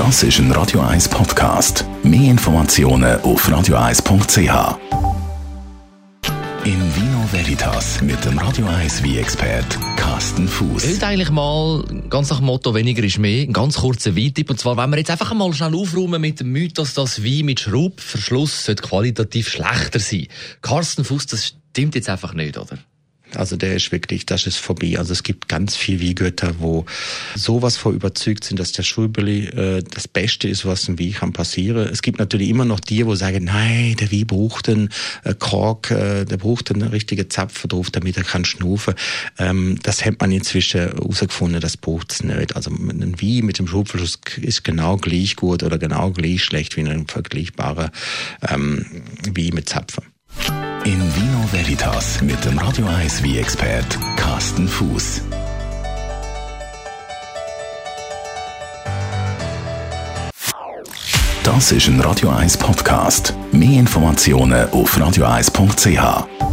Das ist ein Radio 1 Podcast. Mehr Informationen auf radio1.ch. In Vino Veritas mit dem Radio 1 wie expert Carsten Fuß. Heute eigentlich mal ganz nach dem Motto weniger ist mehr, ein ganz kurzer Weintipp. Und zwar, wenn wir jetzt einfach mal schnell aufräumen mit dem Mythos, dass Wein mit Schraubverschluss qualitativ schlechter sein Carsten Fuß, das stimmt jetzt einfach nicht, oder? Also der ist wirklich, das ist vorbei. Also es gibt ganz viel Wiegötter, wo sowas vor überzeugt sind, dass der Schulbeli äh, das Beste ist, was im Wie kann passieren. Es gibt natürlich immer noch die, wo sagen, nein, der Wie braucht einen äh, Kork, äh, der braucht einen richtigen Zapfen drauf, damit er kann schnufen. Ähm, das hat man inzwischen herausgefunden, das braucht es nicht. Also ein Wie mit dem Schubverschluss ist genau gleich gut oder genau gleich schlecht wie ein vergleichbarer ähm, Wie mit Zapfen. In Vino Veritas mit dem Radio 1 wie expert Carsten Fuß. Das ist ein Radio 1 Podcast. Mehr Informationen auf radio1.ch.